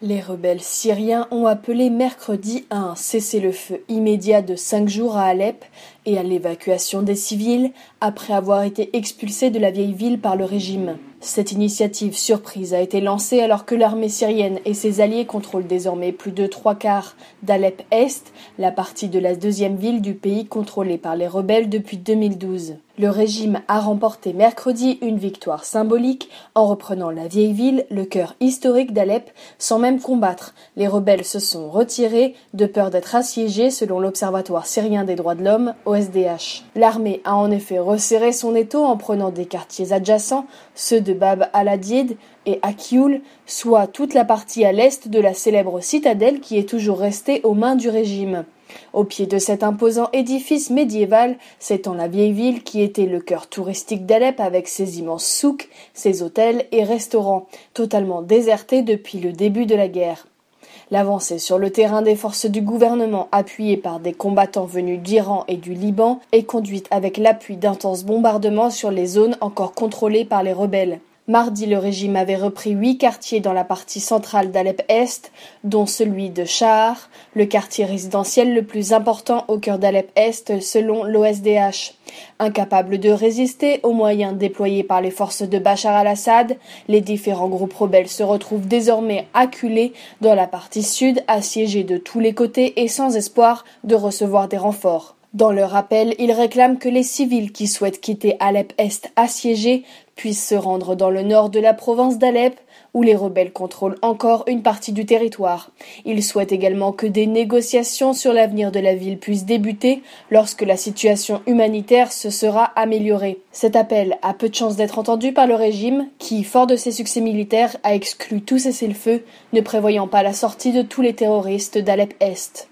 Les rebelles syriens ont appelé mercredi à un cessez-le-feu immédiat de cinq jours à Alep et à l'évacuation des civils après avoir été expulsés de la vieille ville par le régime. Cette initiative surprise a été lancée alors que l'armée syrienne et ses alliés contrôlent désormais plus de trois quarts d'Alep Est, la partie de la deuxième ville du pays contrôlée par les rebelles depuis 2012. Le régime a remporté mercredi une victoire symbolique en reprenant la vieille ville, le cœur historique d'Alep, sans même combattre. Les rebelles se sont retirés de peur d'être assiégés selon l'Observatoire syrien des droits de l'homme, OSDH. L'armée a en effet resserré son étau en prenant des quartiers adjacents, ceux de Bab al-Adid et Akioul, soit toute la partie à l'est de la célèbre citadelle qui est toujours restée aux mains du régime. Au pied de cet imposant édifice médiéval s'étend la vieille ville qui était le cœur touristique d'Alep avec ses immenses souks, ses hôtels et restaurants, totalement désertés depuis le début de la guerre. L'avancée sur le terrain des forces du gouvernement appuyées par des combattants venus d'Iran et du Liban est conduite avec l'appui d'intenses bombardements sur les zones encore contrôlées par les rebelles. Mardi, le régime avait repris huit quartiers dans la partie centrale d'Alep-Est, dont celui de Shahar, le quartier résidentiel le plus important au cœur d'Alep-Est selon l'OSDH. Incapables de résister aux moyens déployés par les forces de Bachar al-Assad, les différents groupes rebelles se retrouvent désormais acculés dans la partie sud, assiégés de tous les côtés et sans espoir de recevoir des renforts. Dans leur appel, ils réclament que les civils qui souhaitent quitter Alep-Est assiégé puissent se rendre dans le nord de la province d'Alep, où les rebelles contrôlent encore une partie du territoire. Ils souhaitent également que des négociations sur l'avenir de la ville puissent débuter lorsque la situation humanitaire se sera améliorée. Cet appel a peu de chances d'être entendu par le régime, qui, fort de ses succès militaires, a exclu tout cessez-le-feu, ne prévoyant pas la sortie de tous les terroristes d'Alep-Est.